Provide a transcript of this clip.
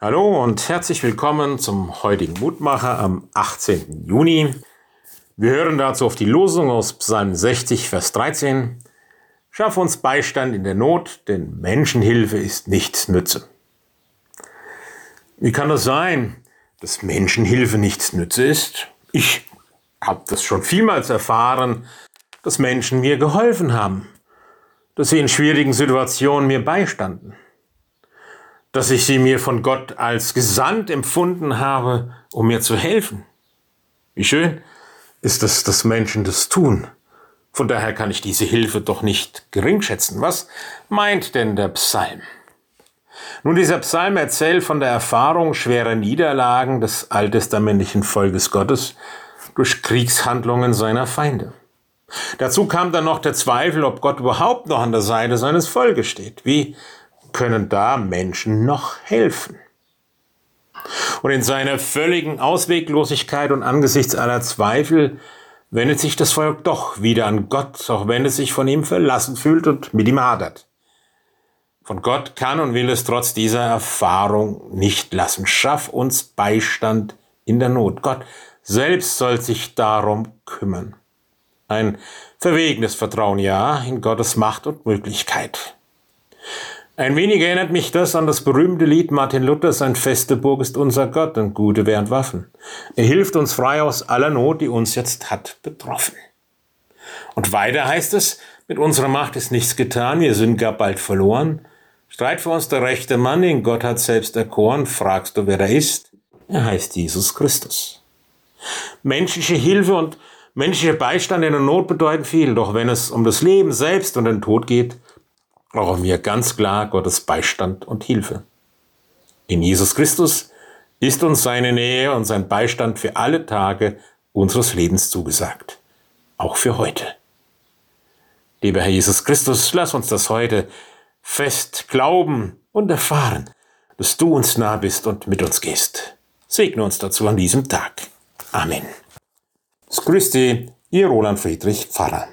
Hallo und herzlich willkommen zum heutigen Mutmacher am 18. Juni. Wir hören dazu auf die Losung aus Psalm 60, Vers 13. Schaff uns Beistand in der Not, denn Menschenhilfe ist nichts nütze. Wie kann das sein, dass Menschenhilfe nichts nütze ist? Ich habe das schon vielmals erfahren, dass Menschen mir geholfen haben, dass sie in schwierigen Situationen mir beistanden dass ich sie mir von Gott als gesandt empfunden habe, um mir zu helfen. Wie schön ist es, dass Menschen das tun. Von daher kann ich diese Hilfe doch nicht geringschätzen. Was meint denn der Psalm? Nun, dieser Psalm erzählt von der Erfahrung schwerer Niederlagen des alttestamentlichen Volkes Gottes durch Kriegshandlungen seiner Feinde. Dazu kam dann noch der Zweifel, ob Gott überhaupt noch an der Seite seines Volkes steht. Wie können da Menschen noch helfen? Und in seiner völligen Ausweglosigkeit und angesichts aller Zweifel wendet sich das Volk doch wieder an Gott, auch wenn es sich von ihm verlassen fühlt und mit ihm hadert. Von Gott kann und will es trotz dieser Erfahrung nicht lassen. Schaff uns Beistand in der Not. Gott selbst soll sich darum kümmern. Ein verwegenes Vertrauen, ja, in Gottes Macht und Möglichkeit. Ein wenig erinnert mich das an das berühmte Lied Martin Luthers, ein feste Burg ist unser Gott und gute während Waffen. Er hilft uns frei aus aller Not, die uns jetzt hat betroffen. Und weiter heißt es, mit unserer Macht ist nichts getan, wir sind gar bald verloren. Streit für uns der rechte Mann, den Gott hat selbst erkoren, fragst du, wer er ist? Er heißt Jesus Christus. Menschliche Hilfe und menschlicher Beistand in der Not bedeuten viel, doch wenn es um das Leben selbst und den Tod geht, brauchen wir ganz klar Gottes Beistand und Hilfe. In Jesus Christus ist uns seine Nähe und sein Beistand für alle Tage unseres Lebens zugesagt, auch für heute. Lieber Herr Jesus Christus, lass uns das heute fest glauben und erfahren, dass du uns nah bist und mit uns gehst. Segne uns dazu an diesem Tag. Amen. Grüßt Sie, Ihr Roland Friedrich Pfarrer.